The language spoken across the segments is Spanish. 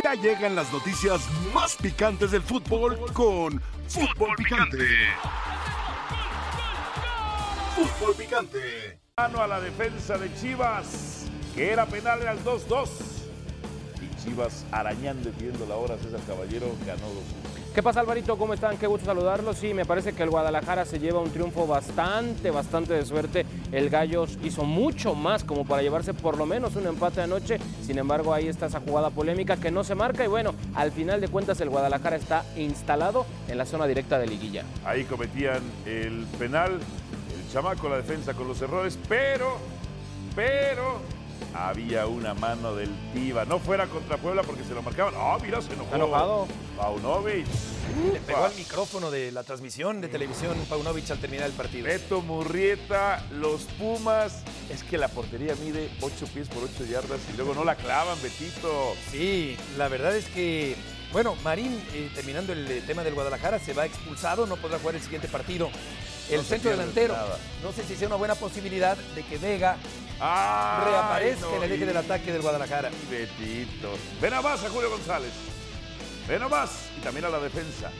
Ya llegan las noticias más picantes del fútbol con Fútbol Picante. Fútbol Picante. Mano a la defensa de Chivas, que era penal al 2-2. Y Chivas arañando y pidiendo la hora, César Caballero ganó 2 ¿Qué pasa Alvarito? ¿Cómo están? Qué gusto saludarlos. Sí, me parece que el Guadalajara se lleva un triunfo bastante, bastante de suerte. El Gallos hizo mucho más como para llevarse por lo menos un empate anoche. Sin embargo, ahí está esa jugada polémica que no se marca y bueno, al final de cuentas el Guadalajara está instalado en la zona directa de liguilla. Ahí cometían el penal, el chamaco, la defensa con los errores, pero, pero había una mano del Tiva. No fuera contra Puebla porque se lo marcaban. Ah, mira, se enojó. ¿Está enojado? Paunovic. Le pegó al micrófono de la transmisión de televisión Paunovic al terminar el partido. Beto Murrieta, los Pumas. Es que la portería mide 8 pies por 8 yardas y luego no la clavan, Betito. Sí, la verdad es que, bueno, Marín, eh, terminando el tema del Guadalajara, se va expulsado, no podrá jugar el siguiente partido. El No centro delantero, nada. no sé si sea una buena posibilidad de que Vega reaparezca no, en el eje y- del ataque del Guadalajara. Betito. Ve nomás a Julio González. Ve nomás. Y también a la defensa.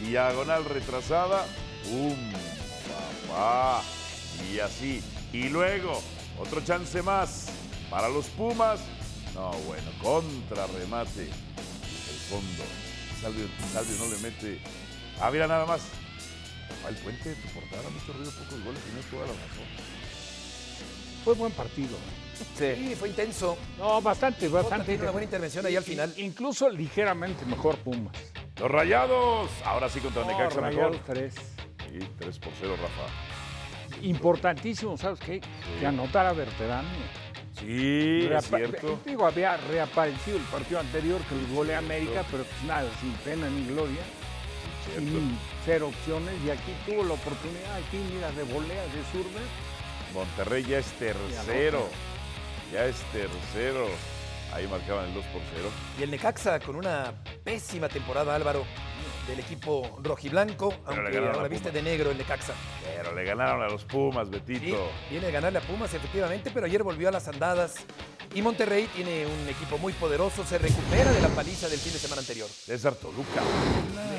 Diagonal retrasada. ¡Pum! Papá. Y así. Y luego, otro chance más para los Pumas. No, bueno, contra remate. Fondo. Salvio, Salvio no le mete. Ah, mira nada más. Rafael Puente, tu portada, hecho ruido pocos goles y no es toda la razón. Fue buen partido. Sí, fue intenso. No, bastante, bastante. una buena intervención ahí al final. Incluso ligeramente mejor Pumas. Los rayados. Ahora sí contra No, Necaxa mejor. Rayados tres. Y 3 por 0, Rafa. Importantísimo, ¿sabes qué? Que anotara Berterano. Sí, es cierto. Digo, había reaparecido el partido anterior que el gole a América, pero pues nada, sin pena ni gloria. Cierto. Sin cero opciones. Y aquí tuvo la oportunidad, aquí mira, de volea, de zurda. Monterrey ya es tercero. Ya es tercero. Ahí marcaban el 2 por 0. Y el Necaxa con una pésima temporada, Álvaro, del equipo rojiblanco, le aunque ganaron ahora a viste de negro el Necaxa. Pero le ganaron a los Pumas, Sí, Betito. viene a ganarle a Pumas, efectivamente, pero ayer volvió a las andadas. Y Monterrey tiene un equipo muy poderoso, se recupera de la paliza del fin de semana anterior. César Toluca.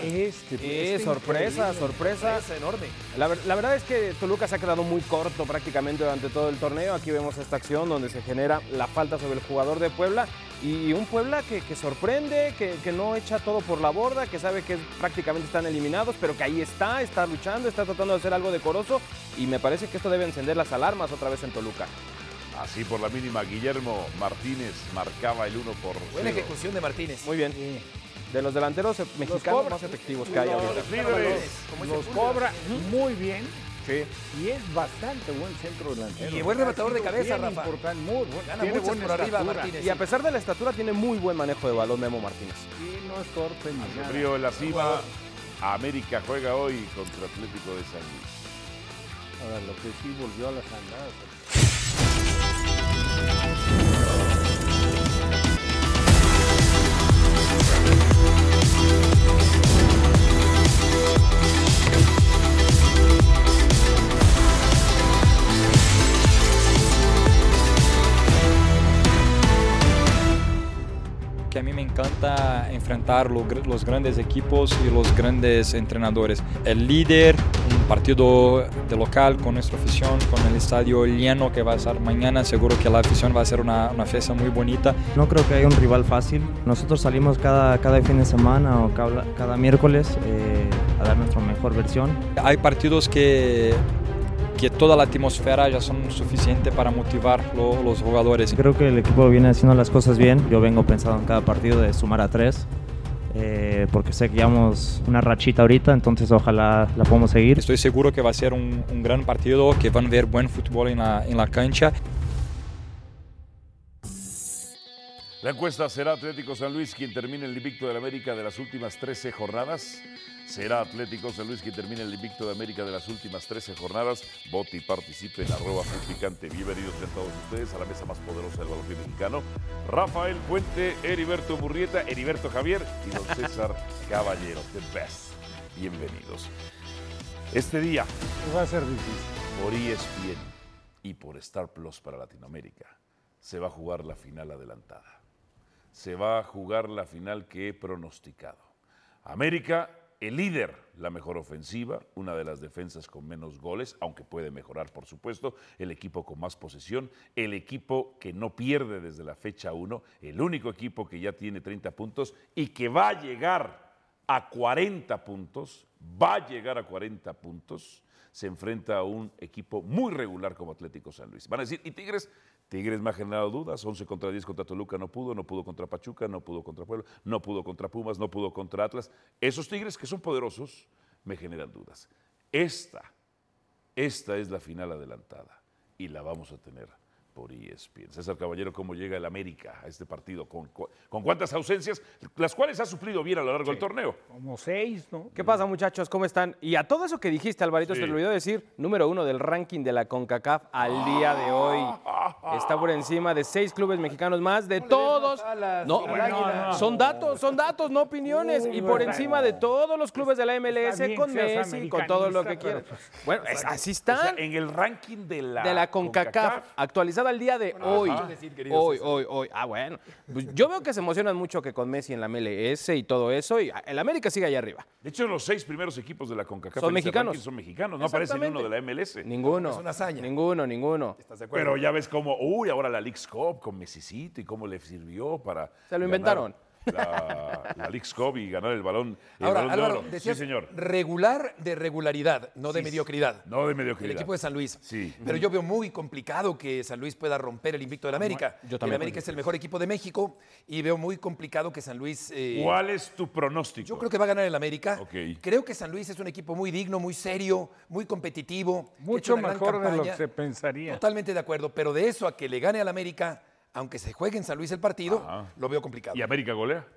Este, Eh, este sorpresa, increíble. sorpresa. Es enorme. La, la verdad es que Toluca se ha quedado muy corto prácticamente durante todo el torneo. Aquí vemos esta acción donde se genera la falta sobre el jugador de Puebla y un Puebla que, que sorprende, que, que no echa todo por la borda, que sabe que prácticamente están eliminados, pero que ahí está, está luchando, está tratando de hacer algo decoroso y me parece que esto debe encender las alarmas otra vez en Toluca. Así por la mínima, Guillermo Martínez marcaba el 1 por 0. Buena ejecución de Martínez. Muy bien. De los delanteros mexicanos cobra- más efectivos que hay ahorita. Los Los Julio. cobra muy bien Sí. y es bastante buen centro delantero. Y buen rematador de cabeza, Rafa. importante, muy bueno. Gana Tiene buena por arriba estatura. Martínez. Y a pesar de la estatura tiene muy buen manejo de balón Memo Martínez. Sí, no es torpe ni nada. Río en la cima. América juega hoy contra Atlético de San Luis. Ahora, lo que sí volvió a las andadas. Mí me encanta enfrentar los grandes equipos y los grandes entrenadores. El líder, un partido de local con nuestra afición, con el estadio lleno que va a ser mañana, seguro que la afición va a ser una, una fiesta muy bonita. No creo que haya un rival fácil. Nosotros salimos cada, cada fin de semana o cada, cada miércoles eh, a dar nuestra mejor versión. Hay partidos que, que toda la atmósfera ya son suficiente para motivar lo- los jugadores. Creo que el equipo viene haciendo las cosas bien. Yo vengo pensando en cada partido de sumar a tres, eh, porque sé que llevamos una rachita ahorita, entonces ojalá la podamos seguir. Estoy seguro que va a ser un, un gran partido, que van a ver buen fútbol en la, en la cancha. La encuesta será Atlético San Luis quien termine el invicto de la América de las últimas 13 jornadas. Será Atlético San Luis quien termine el invicto de América de las últimas 13 jornadas. Vote y participe en arroba picante. Bienvenidos a todos ustedes a la mesa más poderosa del balompié mexicano. Rafael Puente, Heriberto Murrieta, Heriberto Javier y don César Caballero. The best. Bienvenidos. Este día, Va a ser difícil. por ESPN y por Star Plus para Latinoamérica, se va a jugar la final adelantada. Se va a jugar la final que he pronosticado. América, el líder, la mejor ofensiva, una de las defensas con menos goles, aunque puede mejorar, por supuesto, el equipo con más posesión, el equipo que no pierde desde la fecha 1, el único equipo que ya tiene 30 puntos y que va a llegar a 40 puntos, va a llegar a 40 puntos, se enfrenta a un equipo muy regular como Atlético San Luis. Van a decir, ¿y Tigres? Tigres me ha generado dudas, 11 contra 10 contra Toluca no pudo, no pudo contra Pachuca, no pudo contra Puebla, no pudo contra Pumas, no pudo contra Atlas. Esos Tigres que son poderosos me generan dudas. Esta, esta es la final adelantada y la vamos a tener por ESPN. César Caballero, ¿cómo llega el América a este partido? ¿Con, cu- con cuántas ausencias? Las cuales ha suplido bien a lo largo del torneo. Como seis, ¿no? ¿Qué pasa, muchachos? ¿Cómo están? Y a todo eso que dijiste, Alvarito, Sí. se te olvidó decir, número uno del ranking de la CONCACAF al día de hoy. Está por encima de seis clubes mexicanos más, de todos. alas No, son datos, son datos, no opiniones. Y por encima de todos los clubes de la MLS, con Messi, con todo lo que quieran. pues, Bueno, es- así O sea, están. en el ranking de la, de la CONCACAF, al día de hoy. decir, Hoy, César. hoy, hoy. Ah, bueno. Pues yo veo que se emocionan mucho que con Messi en la MLS y todo eso. Y el América sigue allá arriba. De hecho, los seis primeros equipos de la CONCACAF Son mexicanos. ranking son mexicanos, no aparece ni uno de la MLS. Ninguno. Es una hazaña. Ninguno, ninguno. ¿Estás de acuerdo? Pero ya ves cómo, uy, ahora la League's Cup con Messicito y cómo le sirvió para. Se lo ganar inventaron. La, la League's Cup y ganar el balón, el Ahora, balón de oro. decías sí, señor. regular de regularidad, no de mediocridad. No de El mediocridad. equipo de San Luis. Sí. Pero yo veo muy complicado que San Luis pueda romper el invicto del América. Yo también el América es el mejor equipo de México y veo muy complicado que San Luis. eh, ¿Cuál es tu pronóstico? Yo creo que va a ganar el América. Ok. Creo que San Luis es un equipo muy digno, muy serio, muy competitivo. Mucho mejor de lo que se pensaría. Totalmente de acuerdo, pero de eso a que le gane al América, aunque se juegue en San Luis el partido, Ajá. lo veo complicado. ¿Y América golea?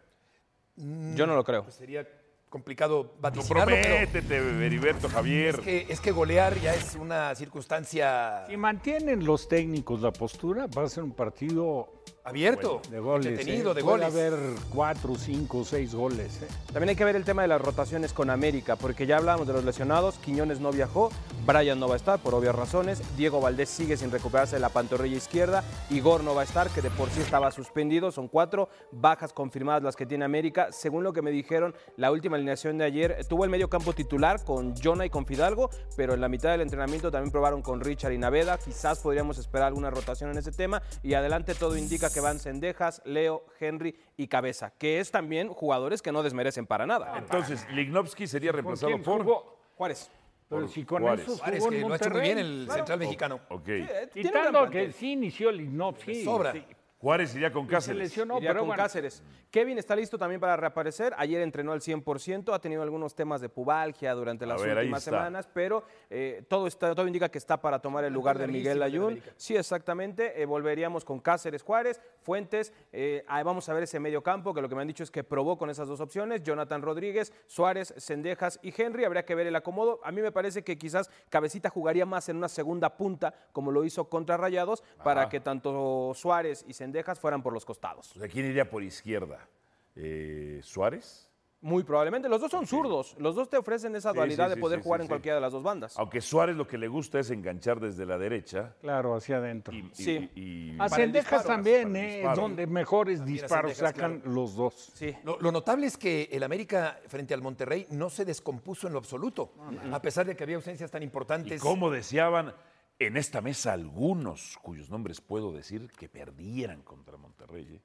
Yo no lo creo. Sería complicado No vaticinarlo, pero prométete, Heriberto Javier. es que, es que golear ya es una circunstancia Si mantienen los técnicos la postura, va a ser un partido abierto, de goles. entretenido, ¿eh? de Puede goles. haber cuatro, cinco, seis goles. ¿eh? También hay que ver el tema de las rotaciones con América, porque ya hablábamos de los lesionados. Quiñones no viajó, Brian no va a estar por obvias razones. Diego Valdés sigue sin recuperarse de la pantorrilla izquierda. Igor no va a estar, que de por sí estaba suspendido. Son cuatro bajas confirmadas las que tiene América. Según lo que me dijeron, la última alineación de ayer eh, tuvo el medio campo titular con Jonah y con Fidalgo, pero en la mitad del entrenamiento también probaron con Richard y Naveda. Quizás podríamos esperar alguna rotación en ese tema. Y adelante todo indica que van Cendejas, Leo, Henry y Cabeza, que es también jugadores que no desmerecen para nada. Entonces, Lignovsky sería reemplazado quién por. jugó? Juárez. Pero Por si con Juárez. eso en que lo ha hecho muy bien el central mexicano. Ok. Tiene un gran Quitando que plantel. sí inició el Ignopsi. sobra. sí, Juárez iría con se Cáceres. lesionó, Iría pero con bueno, Cáceres. Kevin está listo también para reaparecer. Ayer entrenó al 100%, ha tenido algunos temas de pubalgia durante las ver, últimas semanas, pero eh, todo, está, todo indica que está para tomar el lugar de Miguel Ayun. Sí, exactamente. Eh, volveríamos con Cáceres Juárez, Fuentes. eh, vamos a ver ese medio campo, que lo que me han dicho es que probó con esas dos opciones. Jonathan Rodríguez, Suárez, Sendejas y Henry. Habría que ver el acomodo. A mí me parece que quizás Cabecita jugaría más en una segunda punta, como lo hizo contra Rayados, para que tanto Suárez y Sendejas fueran por los costados. O sea, ¿quién iría por izquierda? Eh, ¿Suárez? Muy probablemente. Los dos son zurdos. Los dos te ofrecen esa Sí, dualidad sí, de sí, poder sí, jugar sí, en sí. cualquiera de las dos bandas. Aunque Suárez lo que le gusta es enganchar desde la derecha. Claro, hacia adentro. Y, y- Sí. y- A Cendejas también, ¿eh? donde mejores También disparos Cendejas, sacan claro. los dos. Sí. Lo, lo notable es que el América frente al Monterrey no se descompuso en lo absoluto, a pesar de que había ausencias tan y importantes. cómo deseaban en esta mesa algunos, cuyos nombres puedo decir, que perdieran contra Monterrey. ¿eh?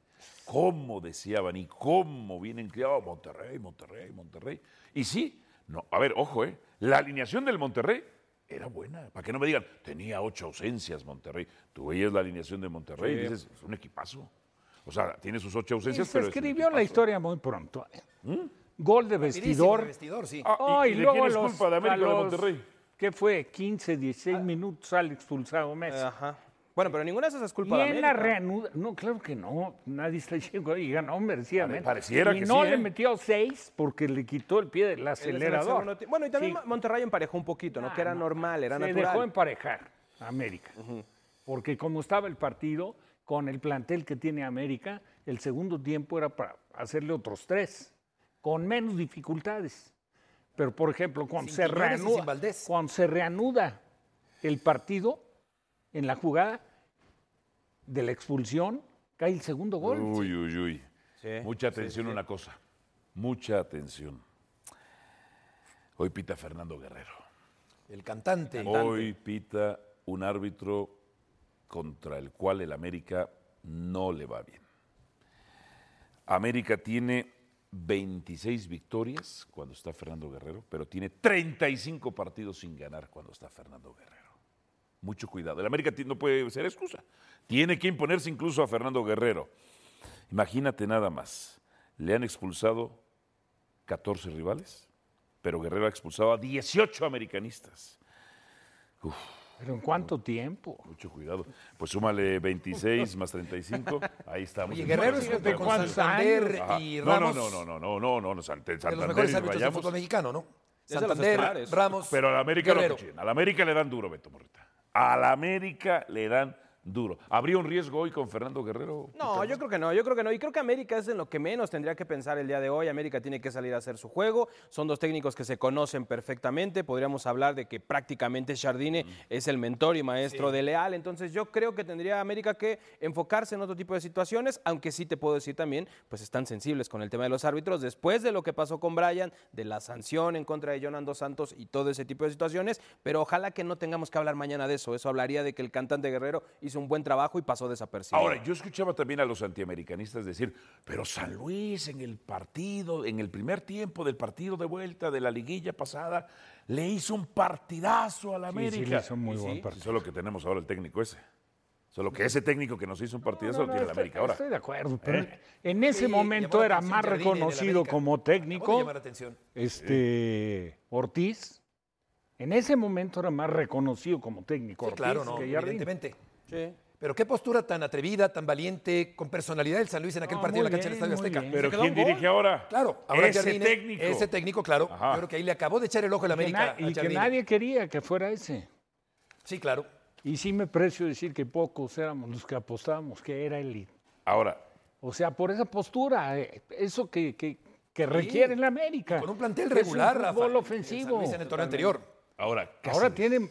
Cómo deseaban y cómo vienen criados Monterrey, Monterrey, Monterrey. Y sí, no, a ver, ojo, ¿eh? la alineación del Monterrey era buena. Para que no me digan, tenía ocho ausencias Monterrey. Tú veías la alineación de Monterrey y dices, es un equipazo. O sea, tiene sus ocho Y ausencias, se pero es un escribió la historia muy pronto. ¿eh? Gol de vestidor. de vestidor, sí. Ah, Oh, ¿y, y de quién es los- culpa de América a de Monterrey? ¿Qué fue? 15, 16 minutos sale expulsado Messi. Ajá. Bueno, pero ninguna de esas es Y culpa de en la reanuda, no, claro que no, nadie está diciendo, y ganó merecidamente. Pare- pareciera y que no sí, le ¿eh? metió seis porque le quitó el pie del el acelerador. Bueno, y también Sí. Monterrey emparejó un poquito, ¿no? Ah, que era no. normal, era Se natural. dejó emparejar a América. Porque como estaba el partido, con el plantel que tiene América, el segundo tiempo era para hacerle otros tres, con menos dificultades. Pero, por ejemplo, cuando, Sin se reanuda, Valdés. cuando se reanuda el partido, en la jugada de la expulsión, cae el segundo gol. Uy, uy, uy. Sí, Mucha atención a una cosa. Mucha atención. Hoy pita Fernando Guerrero. El cantante. Hoy pita un árbitro contra el cual el América no le va bien. América tiene 26 victorias cuando está Fernando Guerrero, pero tiene 35 partidos sin ganar cuando está Fernando Guerrero. Mucho cuidado. El América no puede ser excusa. Tiene que imponerse incluso a Fernando Guerrero. Imagínate nada más. Le han expulsado 14 rivales, pero Guerrero ha expulsado a 18 americanistas. ¿Pero en cuánto tiempo? Mucho cuidado. Pues súmale 26 más 35. Ahí estamos. Oye, en Guerrero es ¿cuántos Santander Ajá. y Ramos. No, no, no, no, no, no, no, Sant- de los Santander mejores y árbitros del Vayamos. fútbol mexicano, ¿no? De Santander. Ramos. Pero al América Guerrero. lo que Al América le dan duro, Beto Morrita. Al América le dan duro. ¿Habría un riesgo hoy con Fernando Guerrero? No, yo creo que no, yo creo que no. Y creo que América es en lo que menos tendría que pensar el día de hoy. América tiene que salir a hacer su juego. Son dos técnicos que se conocen perfectamente. Podríamos hablar de que prácticamente Jardine es el mentor y maestro de Leal. Entonces yo creo que tendría América que enfocarse en otro tipo de situaciones, aunque sí te puedo decir también, pues están sensibles con el tema de los árbitros. Después de lo que pasó con Brian, de la sanción en contra de Jonando Dos Santos y todo ese tipo de situaciones, pero ojalá que no tengamos que hablar mañana de eso. Eso hablaría de que el cantante Guerrero hizo un buen trabajo y pasó desapercibido. Ahora, yo escuchaba también a los antiamericanistas decir, pero San Luis en el partido, en el primer tiempo del partido de vuelta de la liguilla pasada, le hizo un partidazo a la Sí, América. sí, le hizo muy buen sí, partido. Solo que tenemos ahora el técnico ese. Solo que ese técnico que nos hizo un partidazo No, lo no, tiene la estoy- América ahora. Estoy de acuerdo, pero ¿Eh? en ese Sí, momento la era más reconocido América. como técnico llamar la atención. este Ortiz. En ese momento era más reconocido como técnico Sí, Ortiz claro, no, que evidentemente. Sí. Pero qué postura tan atrevida, tan valiente, con personalidad del San Luis en aquel No, partido en la cancha del Estadio Azteca. bien. Pero ¿quién gol? dirige ahora? Claro, ahora ese Jardine, técnico. Ese técnico, claro. Ajá. Yo creo que ahí le acabó de echar el ojo el Y que América. na- a y que nadie quería que fuera ese. Sí, claro. Y sí me precio decir que pocos éramos los que apostábamos que era él. Ahora, O sea, por esa postura, eh, eso que, que- que requiere la América. Con un plantel regular, un Rafa. el San ofensivo. Luis en el torneo anterior. ahora, Ahora Cáceres.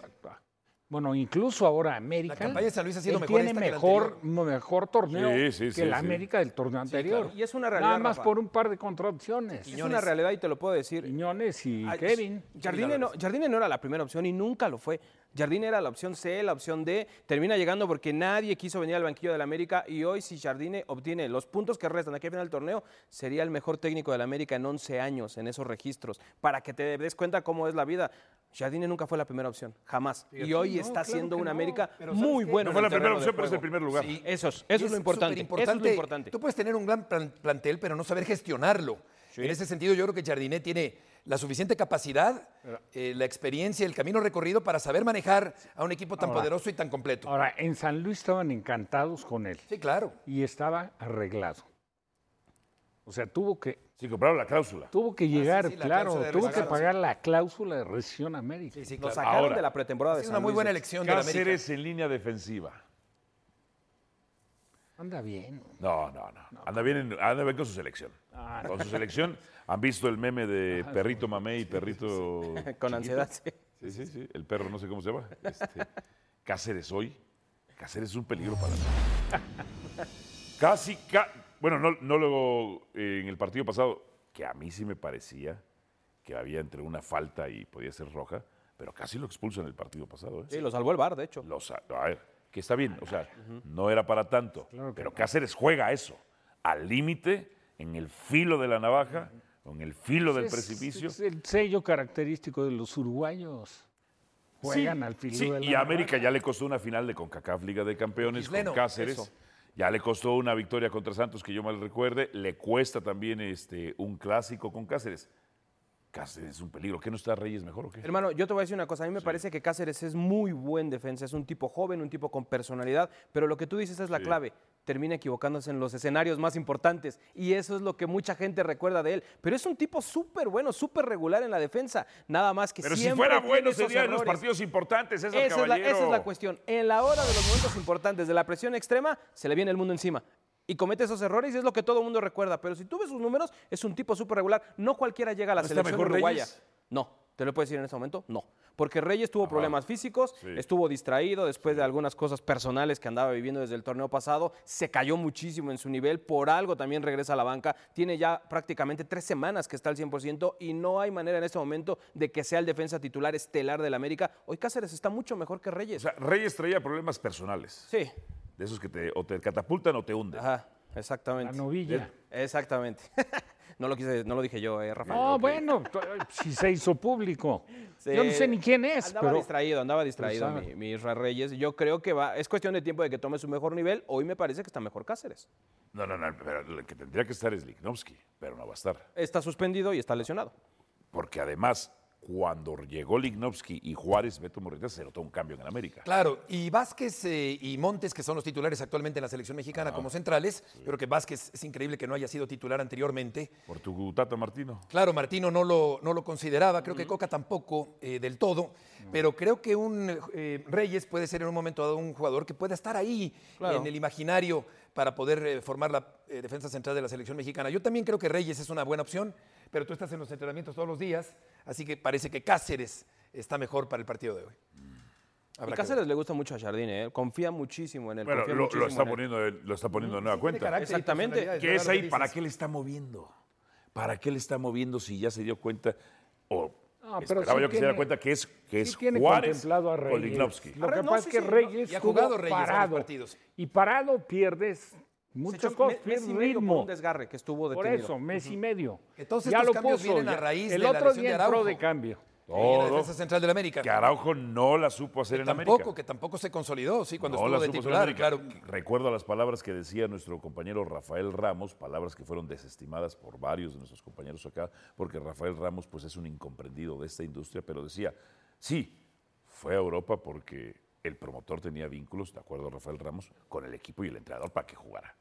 Bueno, incluso ahora América. La campaña de San Luis ha sido mejor tiene esta que la mejor, mejor torneo Sí, sí, que sí, la sí. América del torneo anterior. claro. Y es una realidad, Nada más Rafa. por un par de contradicciones. Es una realidad y te lo puedo decir. Quiñones y Ay, Kevin. Jardine no, Jardine no era la primera opción y nunca lo fue. Jardine era la opción C, la opción D. Termina llegando porque nadie quiso venir al banquillo del América y hoy si Jardine obtiene los puntos que restan aquí al final del torneo, sería el mejor técnico del América en 11 años en esos registros. Para que te des cuenta cómo es la vida. Jardine nunca fue la primera opción, jamás. y hoy no, está claro siendo un no. América Pero ¿sabes muy bueno. No fue la primera opción, pero es el primer lugar. Sí. Eso es, eso es lo importante. Eso es lo superimportante. importante. Tú puedes tener un gran plan- plantel, pero no saber gestionarlo. En ese sentido, yo creo que Jardinet tiene la suficiente capacidad, eh, la experiencia, el camino recorrido para saber manejar a un equipo tan Ahora. poderoso y tan completo. Ahora, en San Luis estaban encantados con él Sí, claro. y estaba arreglado. O sea, tuvo que, Sí, compraron la cláusula. tuvo que llegar, Ah, sí, la claro, tuvo que pagar la cláusula de rescisión América. Sí, sí, Lo sacaron Ahora, de la pretemporada de Es San una muy Luis, buena elección de la América. Cáceres en línea defensiva. Anda bien. No, no, no. Anda bien, en- anda bien con su selección. Ah, Con su selección. ¿Han visto el meme de perrito mamé y perrito Con ansiedad, sí. Sí, sí, sí. El perro no sé cómo se llama. Este, Cáceres hoy. Cáceres es un peligro para mí. Casi, ca- bueno, no, no luego eh, en el partido pasado, que a mí sí me parecía que había entre una falta y podía ser roja, pero casi lo expulsan el partido pasado. ¿eh? Sí, lo salvó el bar, de hecho. Lo a ver, que está bien, o sea, no era para tanto, pero Cáceres juega a eso, al límite, en el filo de la navaja, en el filo del Es- precipicio. Es el sello característico de los uruguayos. Juegan Sí, al filo sí, de la y a América ya le costó una final de CONCACAF Liga de Campeones con Cáceres. eso. Ya le costó una victoria contra Santos, que yo mal recuerde. Le cuesta también este, un clásico con Cáceres. Cáceres es un peligro. ¿Qué no está Reyes mejor o qué? Hermano, yo te voy a decir una cosa. A mí me parece que Cáceres es muy buen defensa. Es un tipo joven, un tipo con personalidad. Pero lo que tú dices es la clave. Termina equivocándose en los escenarios más importantes. Y eso es lo que mucha gente recuerda de él. Pero es un tipo súper bueno, súper regular en la defensa. Nada más que Pero si fuera bueno sería en los partidos importantes, César Esa es, la, Caballero. esa es la cuestión. En la hora de los momentos importantes, de la presión extrema, se le viene el mundo encima. Y comete esos errores y es lo que todo el mundo recuerda. Pero si tú ves sus números, es un tipo súper regular. No cualquiera llega a la ¿No está selección mejor uruguaya. Reyes? No. ¿Te lo puedes decir en este momento? No. Porque Reyes tuvo problemas físicos, Sí. estuvo distraído después de algunas cosas personales que andaba viviendo desde el torneo pasado, se cayó muchísimo en su nivel, por algo también regresa a la banca, tiene ya prácticamente tres semanas que está al 100% y no hay manera en este momento de que sea el defensa titular estelar del América. Hoy Cáceres está mucho mejor que O Reyes. sea, Reyes traía problemas personales. sí, De esos que te, o te catapultan o te hunden. ajá, La exactamente. novilla. Exactamente. no, lo quise, no lo dije yo, eh, Rafa. No, bueno, si se hizo público. Sí. Yo no sé ni quién es, Andaba pero distraído, andaba distraído mi, mi Israel Reyes. Yo creo que va, es cuestión de tiempo de que tome su mejor nivel. Hoy me parece que está mejor Cáceres. No, no, no, pero el que tendría que estar es Lignovsky, pero no va a estar. Está suspendido y está lesionado. Porque además, cuando llegó Lignovsky y Juárez, Beto Morita, se notó un cambio en América. Claro, y Vázquez eh, y Montes, que son los titulares actualmente en la selección mexicana como centrales, yo creo que Vázquez es increíble que no haya sido titular anteriormente. Por tu Tata Martino. Claro, Martino no lo, no lo consideraba, creo que Coca tampoco eh, del todo, pero creo que un eh, Reyes puede ser en un momento dado un jugador que pueda estar ahí Claro. en el imaginario para poder eh, formar la eh, defensa central de la selección mexicana. Yo también creo que Reyes es una buena opción, pero tú estás en los entrenamientos todos los días, así que parece que Cáceres está mejor para el partido de hoy. Y Habrá que Cáceres le gusta mucho a Jardine, ¿eh? confía muchísimo en él. Bueno, lo, está en él. poniendo, de- lo está poniendo de nueva cuenta. y Exactamente. ¿Qué es ahí? ¿Para qué le está moviendo? ¿Para qué le está moviendo si ya se dio cuenta? O No, pero esperaba sí yo que se diera cuenta que es, que sí es tiene Juárez contemplado a Reyes. Lo Ah, que no, pasa sí, es que Reyes Y ha jugado Reyes parado. partidos. Y parado pierdes Se muchas echó cosas, mes- y medio por un desgarre que estuvo Por detenido. eso, mes y medio. Que todos ya estos lo cambios puso. vienen a raíz El de la otro lesión día de entró Araujo. de cambio. en la Todo. defensa central del América. Que Araujo no la supo hacer en tampoco, América. que tampoco se consolidó, sí, cuando No estuvo la de titular, claro. Recuerdo las palabras que decía nuestro compañero Rafael Ramos, palabras que fueron desestimadas por varios de nuestros compañeros acá, porque Rafael Ramos pues es un incomprendido de esta industria, pero decía, sí, fue a Europa porque el promotor tenía vínculos, de acuerdo a Rafael Ramos, con el equipo y el entrenador para que jugara.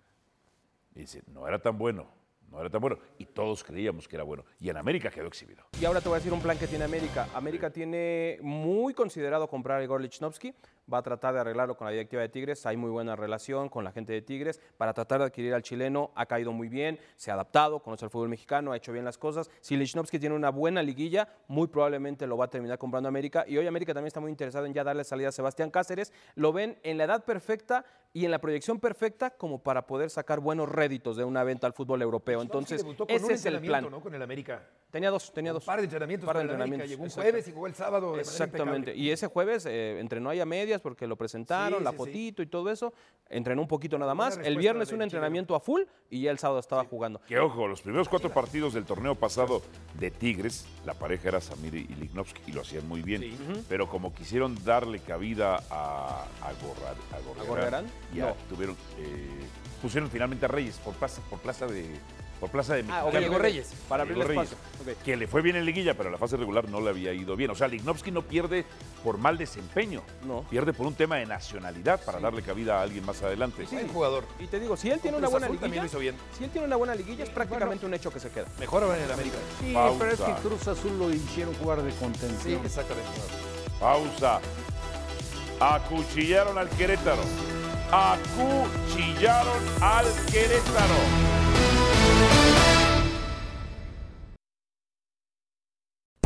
Y dice, no era tan bueno, no era tan bueno. Y todos creíamos que era bueno. Y en América quedó exhibido. Y ahora te voy a decir un plan que tiene América. América tiene muy considerado comprar a Igor Lichnowsky. Va a tratar de arreglarlo con la directiva de Tigres. Hay muy buena relación con la gente de Tigres. Para tratar de adquirir al chileno, ha caído muy bien, se ha adaptado, conoce el fútbol mexicano, ha hecho bien las cosas. Si Lichnowsky tiene una buena liguilla, muy probablemente lo va a terminar comprando América. Y hoy América también está muy interesado en ya darle salida a Sebastián Cáceres. Lo ven en la edad perfecta y en la proyección perfecta como para poder sacar buenos réditos de una venta al fútbol europeo. Entonces, con un ese es el plan. ¿no? Con el América. Tenía dos, tenía Un dos. par de entrenamientos Par de entrenamientos, Llegó un jueves y jugó el sábado de Exactamente. Y ese jueves eh, entrenó ahí a medias porque lo presentaron, Sí, la sí, sí. fotito y todo eso. Entrenó un poquito nada más. El viernes un entrenamiento a full y ya el sábado estaba jugando. Que ojo, los primeros cuatro partidos del torneo pasado de Tigres, la pareja era Samir y Lignovsky y lo hacían muy bien. Pero como quisieron darle cabida a, a, Gorra- a ya No. tuvieron, eh, pusieron finalmente a Reyes por plaza, por plaza de por plaza de Ah, ok. Reyes. Para abrir el espacio. Ok. Que le fue bien en liguilla, pero en la fase regular no le había ido bien. O sea, Lignovsky no pierde por mal desempeño. No. Pierde por un tema de nacionalidad para darle cabida a alguien más adelante. Buen jugador. Y te digo, si él tiene una buena Azul liguilla, lo hizo bien. si él tiene una buena liguilla, es prácticamente un hecho que se queda. Mejor ahora en el América. Sí, Pausa. pero es que Cruz Azul lo hicieron jugar de Sí, contención. exactamente. Pausa. Acuchillaron al Querétaro. Acuchillaron al Querétaro.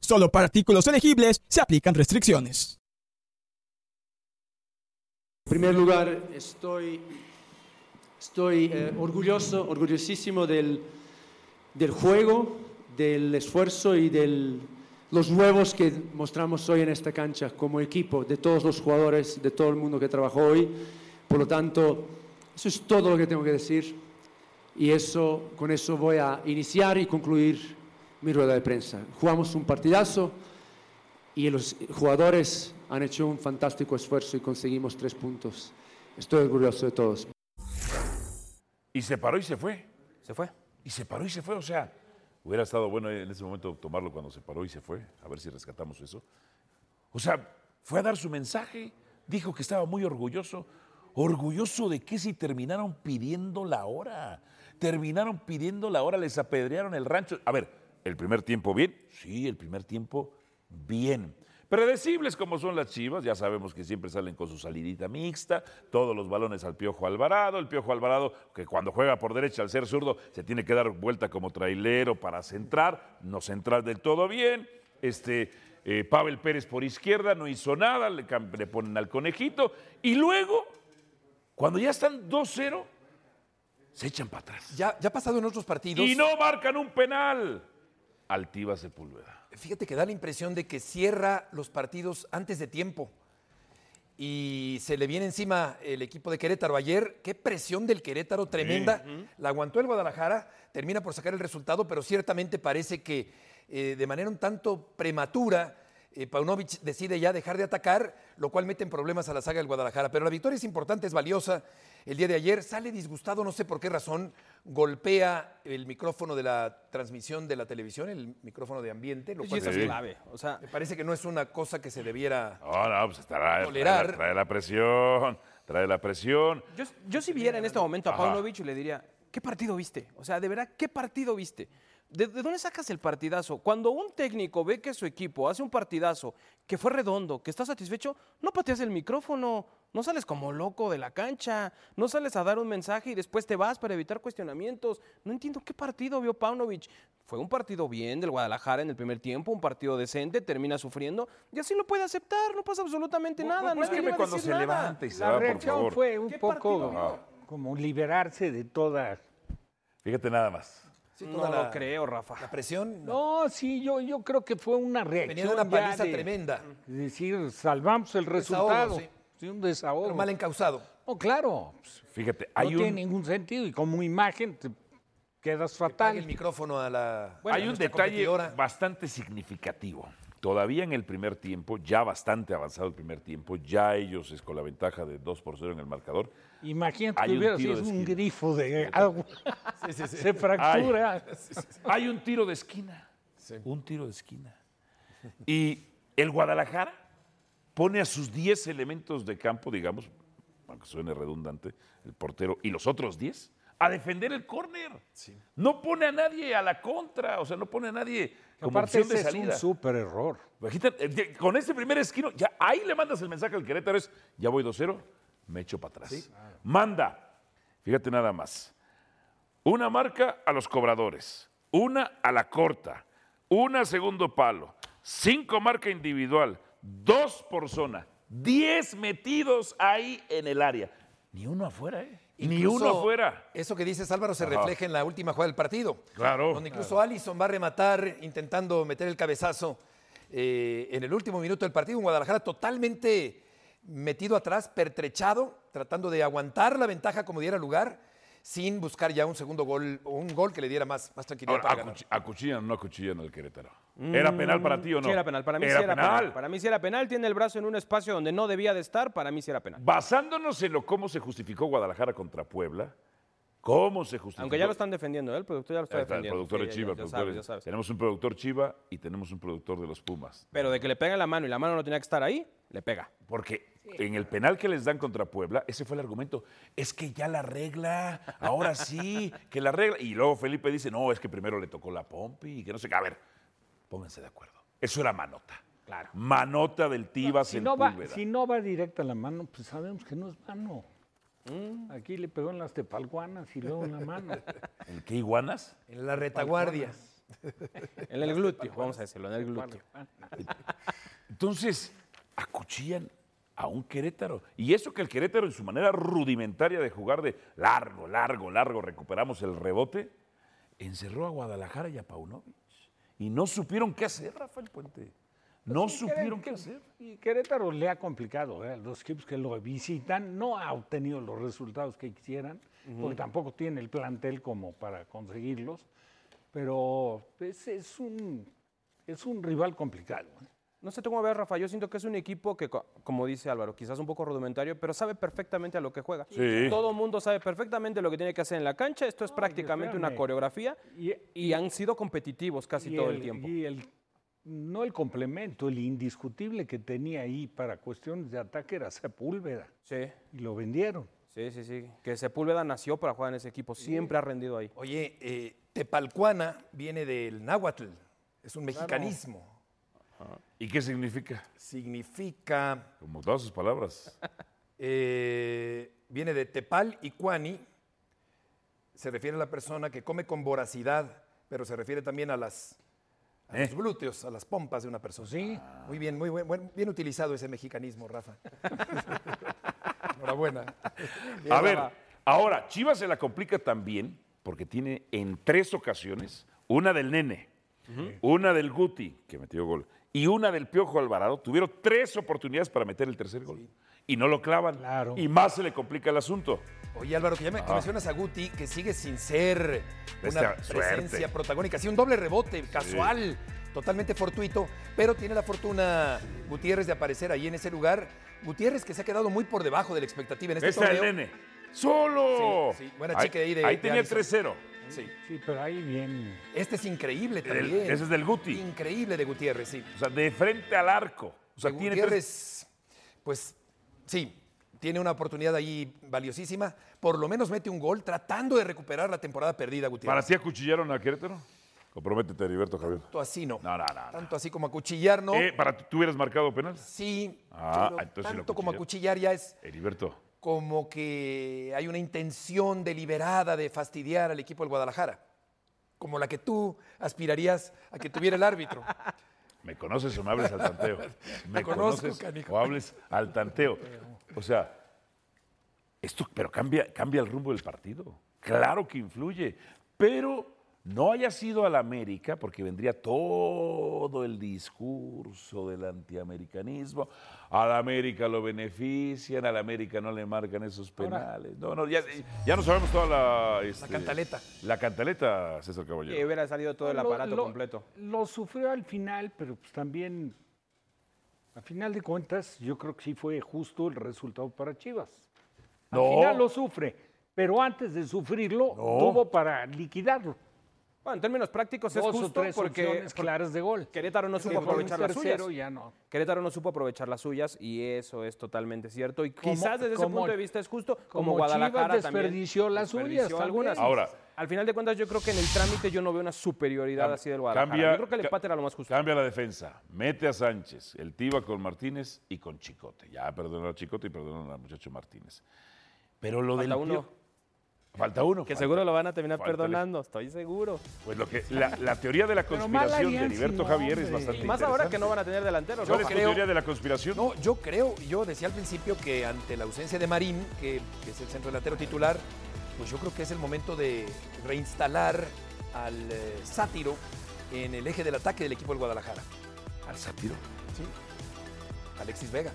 Solo para artículos elegibles se aplican restricciones. En primer lugar, estoy, estoy eh, orgulloso, orgullosísimo del, del juego, del esfuerzo y de los huevos que mostramos hoy en esta cancha como equipo, de todos los jugadores, de todo el mundo que trabajó hoy, Por lo tanto, eso es todo lo que tengo que decir y eso, con eso voy a iniciar y concluir mi rueda de prensa. Jugamos un partidazo y los jugadores han hecho un fantástico esfuerzo y conseguimos tres puntos. Estoy orgulloso de todos. Y se paró y se fue. Se fue. Y se paró y se fue. O sea, hubiera estado bueno en ese momento tomarlo cuando se paró y se fue. A ver si rescatamos eso. O sea, fue a dar su mensaje. Dijo que estaba muy orgulloso. ¿Orgulloso de qué si terminaron pidiendo la hora? Terminaron pidiendo la hora, les apedrearon el rancho. A ver, ¿el primer tiempo bien? Sí, el primer tiempo bien. Predecibles como son las Chivas, ya sabemos que siempre salen con su salidita mixta, todos los balones al Piojo Alvarado, el Piojo Alvarado que cuando juega por derecha al ser zurdo se tiene que dar vuelta como trailero para centrar, no centrar del todo bien. Este, eh, Pavel Pérez por izquierda no hizo nada, le, ponen al conejito y luego, cuando ya están 2-0, se echan para atrás. Ya, ya ha pasado en otros partidos. Y no marcan un penal. Altiva Sepúlveda. Fíjate que da la impresión de que cierra los partidos antes de tiempo. Y se le viene encima el equipo de Querétaro. Ayer, qué presión del Querétaro tremenda. La aguantó el Guadalajara, termina por sacar el resultado, pero ciertamente parece que eh, de manera un tanto prematura, eh, Paunovic decide ya dejar de atacar, lo cual mete en problemas a la saga del Guadalajara. Pero la victoria es importante, es valiosa. El día de ayer sale disgustado, no sé por qué razón, golpea el micrófono de la transmisión de la televisión, el micrófono de ambiente, lo Y cual eso es Sí. clave. O sea, me parece que no es una cosa que se debiera... No, no, pues trae, Tolerar. trae la- trae la presión, trae la presión. Yo, yo si viera en este momento a. Paunovic le diría, ¿qué partido viste? O sea, de verdad, ¿qué partido viste? ¿De, de dónde sacas el partidazo? Cuando un técnico ve que su equipo hace un partidazo que fue redondo, que está satisfecho, no pateas el micrófono, no sales como loco de la cancha, no sales a dar un mensaje y después te vas para evitar cuestionamientos. No entiendo qué partido vio Paunovic. Fue un partido bien del Guadalajara en el primer tiempo, un partido decente, termina sufriendo y así lo puede aceptar, no pasa absolutamente nada. No es que cuando decir se nada. levante y se La va, por reacción favor. fue un ¿Qué partido poco como liberarse de toda... Fíjate nada más. Sí, No lo creo, Rafa. La presión No, sí, yo, yo creo que fue una venía reacción de una paliza de- tremenda, Es decir, salvamos el Desahogo, resultado. sí. Sí, un desahogo. pero mal encausado. No, claro. pues, Fíjate, no hay tiene un, ningún sentido y como imagen te quedas Pague el fatal. micrófono a la hay a un detalle bastante significativo. Todavía en el primer tiempo, ya bastante avanzado el primer tiempo, ya ellos es con la ventaja de 2 por 0 en el marcador. Imagínate Hay que un hubiera sido grifo de agua. Se fractura. Hay un tiro de esquina. Un tiro de esquina. Y el Guadalajara pone a sus 10 elementos de campo, digamos, aunque suene redundante, el portero y los otros 10, a defender el córner. No pone a nadie a la contra, o sea, no pone a nadie como Aparte, opción de ese es un salida. súper error. Con ese primer esquino, ya ahí le mandas el mensaje al Querétaro, es, ya voy 2-0, me echo para atrás. Manda, fíjate nada más, una marca a los cobradores, una a la corta, una a segundo palo, cinco marca individual, dos por zona, diez metidos ahí en el área. Ni uno afuera, ¿eh? Ni uno afuera. Eso que dices, Álvaro, se Ajá. refleja en la última jugada del partido. Claro. Donde incluso Allison va a rematar intentando meter el cabezazo eh, en el último minuto del partido. Un Guadalajara totalmente metido atrás, pertrechado, tratando de aguantar la ventaja como diera lugar, sin buscar ya un segundo gol o un gol que le diera más, más tranquilidad Ahora, para ganar. acuchi- acuchillan o no acuchillan al Querétaro. ¿Era penal para ti o no? Sí era penal, para mí sí era penal. Para mí sí era penal, tiene el brazo en un espacio donde no debía de estar, para mí sí era penal. Basándonos en lo cómo se justificó Guadalajara contra Puebla, cómo se justificó. Aunque ya lo están defendiendo, ¿eh? el productor ya lo está el defendiendo. productor de Chiva, ya el productor sabes, de- ya sabes. tenemos un productor Chiva y tenemos un productor de los Pumas. Pero de que le pega la mano y la mano no tenía que estar ahí, le pega. Porque en el penal que les dan contra Puebla, ese fue el argumento. Es que ya la regla, ahora sí, que la regla. Y luego Felipe dice, no, es que primero le tocó la pompi y que no sé qué. A ver, pónganse de acuerdo. Eso era manota. Claro. Manota del Tivas Si en no, va, si no va directa la mano, pues sabemos que no es mano. Aquí le pegó en las tepalguanas y luego en la mano. ¿En qué iguanas? En la retaguardia. En el glúteo, vamos a decirlo, en el glúteo. Entonces, acuchillan a un Querétaro. Y eso que el Querétaro, en su manera rudimentaria de jugar de largo, largo, largo, recuperamos el rebote, encerró a Guadalajara y a Paunovic. Y no supieron qué hacer, Rafael Puente. no Sí, supieron qué hacer. Y Querétaro le ha complicado. ¿eh? Los equipos que lo visitan no ha obtenido los resultados que quisieran, porque tampoco tiene el plantel como para conseguirlos. Pero es, es un, es un rival complicado. ¿eh? No sé tú cómo ves, Rafa. Yo siento que es un equipo que, co- como dice Álvaro, quizás un poco rudimentario, pero sabe perfectamente a lo que juega. Sí. Todo el mundo sabe perfectamente lo que tiene que hacer en la cancha. Esto es prácticamente una coreografía Y, y han sido competitivos casi todo el, tiempo. y el- no el complemento, el indiscutible que tenía ahí para cuestiones de ataque era Sepúlveda. Sí, Y lo vendieron. sí, sí, sí. Que Sepúlveda nació para jugar en ese equipo. Siempre ha rendido ahí. Oye, eh, Tepalcuana viene del náhuatl, es un mexicanismo. ¿Y qué significa? Significa, Como todas sus palabras. eh, viene de Tepal y Cuani, se refiere a la persona que come con voracidad, pero se refiere también a, las, a Eh. los glúteos, a las pompas de una persona. Sí. Muy bien, muy buen, buen- bien utilizado ese mexicanismo, Rafa. Enhorabuena. Bien, A ver, Rafa. ahora, Chivas se la complica también porque tiene en tres ocasiones, una del Nene, una del Guti, que metió gol, y una del Piojo Alvarado, tuvieron tres oportunidades para meter el tercer gol. Y no lo clavan. Claro. Y más se le complica el asunto. Oye Álvaro, que ya me que mencionas a Guti, que sigue sin ser una presencia suerte. protagónica, sí, un doble rebote casual, totalmente fortuito, pero tiene la fortuna Gutiérrez de aparecer ahí en ese lugar. Gutiérrez que se ha quedado muy por debajo de la expectativa en este torneo. Nene. ¡Solo! Sí, sí, buena Ahí- chica ahí de- Ahí de tenía Alisson. 3-0. Sí. Sí, pero ahí bien. Este es increíble El- también. ese es del Guti. Increíble de Gutiérrez, sí. O sea, de frente al arco. O sea, De tiene Gutiérrez, tres- pues sí, tiene una oportunidad ahí valiosísima. Por lo menos mete un gol tratando de recuperar la temporada perdida, ¿Para Gutiérrez. ti acuchillaron a Querétaro? Comprométete, Heriberto Javier. Tanto así no. No, no, no, no. Tanto así como acuchillar, ¿no? Eh, ¿Para tú hubieras marcado penal? Sí, Ah, pero entonces sí lo tanto como acuchillar ya es Heriberto. Como que hay una intención deliberada de fastidiar al equipo del Guadalajara, como la que tú aspirarías a que tuviera el árbitro. ¿Me conoces o me hables al tanteo? ¿Me conozco, conoces canijo. o hables al tanteo? O sea, esto, pero cambia, cambia el rumbo del partido. Claro que influye, pero no haya sido al América, porque vendría todo el discurso del antiamericanismo. Al América lo benefician, al América no le marcan esos penales. No, no, ya, ya no sabemos toda la... este, cantaleta. La cantaleta, César Caballero. Que hubiera salido todo el aparato lo- completo. Lo sufrió al final, pero pues también, a final de cuentas, yo creo que sí fue justo el resultado para Chivas. Al No. final lo sufre, pero antes de sufrirlo, tuvo para liquidarlo. Bueno, en términos prácticos es o justo tres porque, claras de gol. Querétaro no supo aprovechar las suyas. tercero ya no. Querétaro no supo aprovechar las suyas y eso es totalmente cierto. Y Como- quizás desde ese punto de vista es justo, como, como Guadalajara Chivas también desperdició las desperdició suyas, algunas. Ahora, Al final de cuentas, yo creo que en el trámite yo no veo una superioridad así del Guadalajara. cambia- yo creo que el empate era lo más justo. Cambia la defensa. Mete a Sánchez, el Tiba con Martínez y con Chicote. Ya perdonaron a Chicote y perdonaron al muchacho Martínez. Pero lo Falta del uno. Falta uno. Que falta- seguro lo van a terminar perdonando, estoy seguro. Pues lo que la, la teoría de la conspiración de Heriberto no, Javier es bastante Y más ahora que no van a tener delanteros. ¿Cuál ¿no? es tu creo- teoría de la conspiración? No, yo creo, yo decía al principio que ante la ausencia de Marín, que, que es el centro delantero titular, pues yo creo que es el momento de reinstalar al eh, sátiro en el eje del ataque del equipo del Guadalajara. Al sátiro. Sí. Alexis Vega.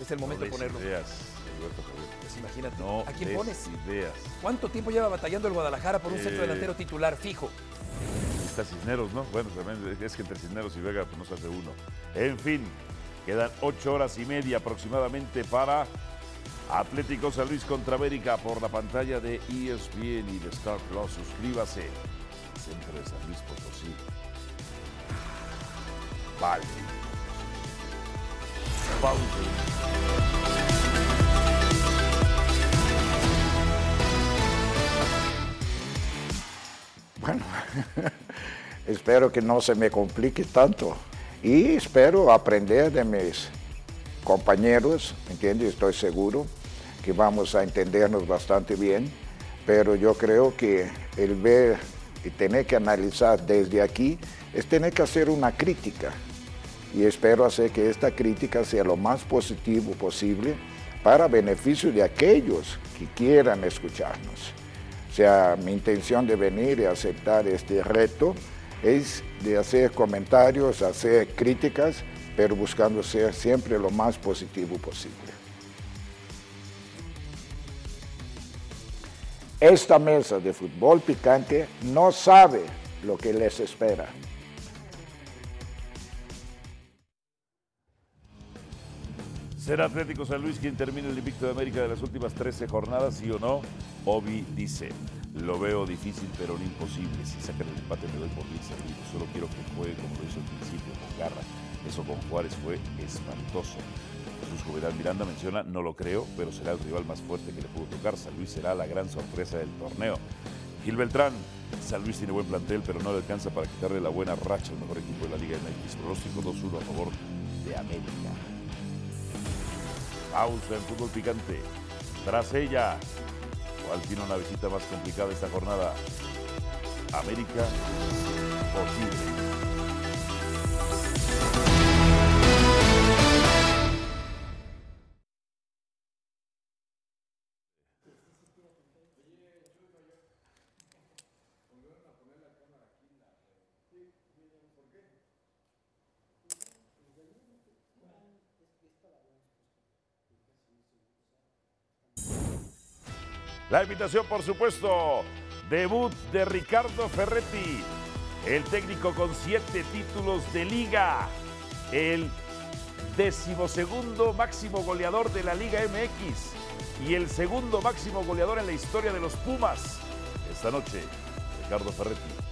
Es el No momento de ponerlo. ideas, Heriberto Javier. Pues imagínate. No ¿A quién pones? ideas. ¿Cuánto tiempo lleva batallando el Guadalajara por un centro Eh. delantero titular fijo? Está Cisneros, ¿no? Bueno, también es que entre Cisneros y Vega pues, no se hace uno. En fin, quedan ocho horas y media aproximadamente para Atlético San Luis contra América por la pantalla de ESPN y de Star Plus. Suscríbase. Centro de San Luis Potosí. Vale. Pausa. espero que no se me complique tanto y espero aprender de mis compañeros, ¿entiendes? Estoy seguro que vamos a entendernos bastante bien, pero yo creo que el ver y tener que analizar desde aquí es tener que hacer una crítica y espero hacer que esta crítica sea lo más positivo posible para beneficio de aquellos que quieran escucharnos. O sea, mi intención de venir y aceptar este reto es de hacer comentarios, hacer críticas, pero buscando ser siempre lo más positivo posible. Esta mesa de fútbol picante no sabe lo que les espera. ¿Será Atlético San Luis quien termine el invicto de América de las últimas 13 jornadas, sí o no? Obi dice, lo veo difícil pero no imposible. Si sacan el empate me doy por bien servido. Solo quiero que juegue como lo hizo al principio, con garra. Eso con Juárez fue espantoso. Jesús Juvenal Miranda menciona, no lo creo, pero será el rival más fuerte que le pudo tocar. San Luis será la gran sorpresa del torneo. Gil Beltrán, San Luis tiene buen plantel, pero no le alcanza para quitarle la buena racha al mejor equipo de la Liga MX. Pronóstico 2-1 a favor de América. Pausa en fútbol picante. Tras ella, ¿cuál tiene una visita más complicada esta jornada? América o Tigres. La invitación, por supuesto, debut de Ricardo Ferretti, el técnico con siete títulos de liga, el decimosegundo máximo goleador de la Liga MX y el segundo máximo goleador en la historia de los Pumas. Esta noche, Ricardo Ferretti.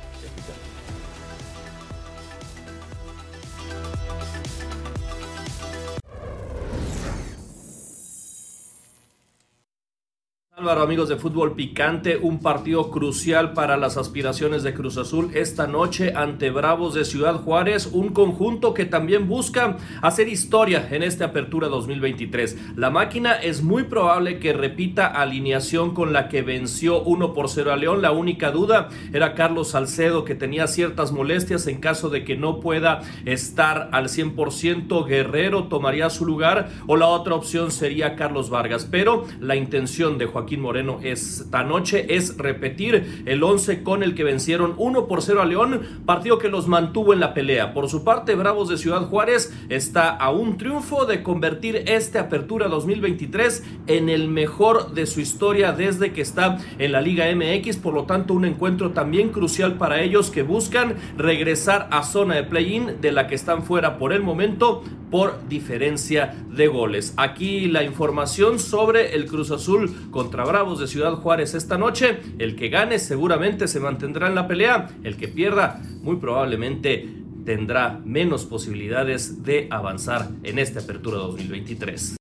Amigos de Fútbol Picante, un partido crucial para las aspiraciones de Cruz Azul esta noche ante Bravos de Ciudad Juárez, un conjunto que también busca hacer historia en esta apertura 2023. La máquina es muy probable que repita alineación con la que venció 1 por 0 a León. La única duda era Carlos Salcedo, que tenía ciertas molestias en caso de que no pueda estar al 100%. Guerrero tomaría su lugar o la otra opción sería Carlos Vargas. Pero la intención de Joaquín Moreno esta noche es repetir el 11 con el que vencieron 1 por 0 a León, partido que los mantuvo en la pelea. Por su parte, Bravos de Ciudad Juárez está a un triunfo de convertir este Apertura 2023 en el mejor de su historia desde que está en la Liga MX, por lo tanto un encuentro también crucial para ellos que buscan regresar a zona de play-in de la que están fuera por el momento por diferencia de goles. Aquí la información sobre el Cruz Azul contra Bravos de Ciudad Juárez esta noche. El que gane seguramente se mantendrá en la pelea. El que pierda muy probablemente tendrá menos posibilidades de avanzar en esta apertura 2023.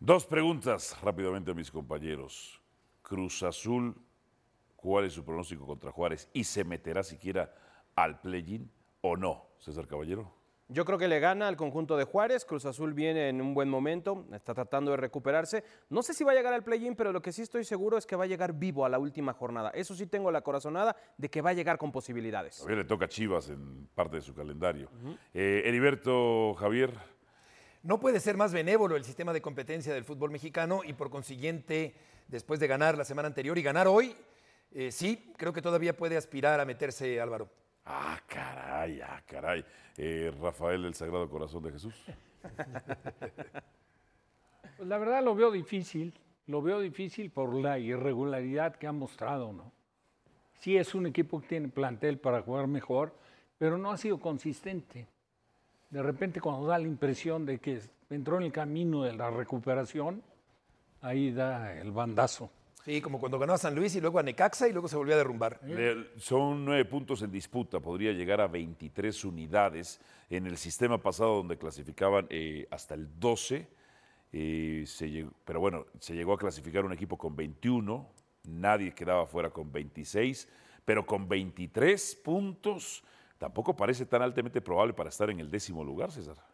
Dos preguntas rápidamente a mis compañeros. Cruz Azul, ¿cuál es su pronóstico contra Juárez? ¿Y se meterá siquiera al play-in o no, César Caballero? Yo creo que le gana al conjunto de Juárez. Cruz Azul viene en un buen momento, está tratando de recuperarse. No sé si va a llegar al play-in, pero lo que sí estoy seguro es que va a llegar vivo a la última jornada. Eso sí tengo la corazonada de que va a llegar con posibilidades. Todavía le toca a Chivas en parte de su calendario. Eh, Heriberto, Javier, No puede ser más benévolo el sistema de competencia del fútbol mexicano y por consiguiente, después de ganar la semana anterior y ganar hoy, eh, sí, creo que todavía puede aspirar a meterse Álvaro. Ah, caray, ah, caray. Eh, Rafael del Sagrado Corazón de Jesús. Pues la verdad lo veo difícil, lo veo difícil por la irregularidad que ha mostrado, ¿no? Sí es un equipo que tiene plantel para jugar mejor, pero no ha sido consistente. De repente cuando da la impresión de que entró en el camino de la recuperación, ahí da el bandazo. Sí, como cuando ganó a San Luis y luego a Necaxa y luego se volvió a derrumbar. Son nueve puntos en disputa, podría llegar a 23 unidades. En el sistema pasado donde clasificaban eh, hasta el 12, eh, pero bueno, se llegó a clasificar un equipo con 21, nadie quedaba fuera con 26, pero con 23 puntos tampoco parece tan altamente probable para estar en el décimo lugar, César.